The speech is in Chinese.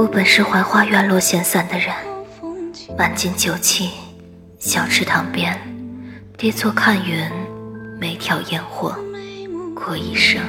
我本是槐花院落闲散的人满襟酒气小池塘边跌坐看云眉挑烟火过一生。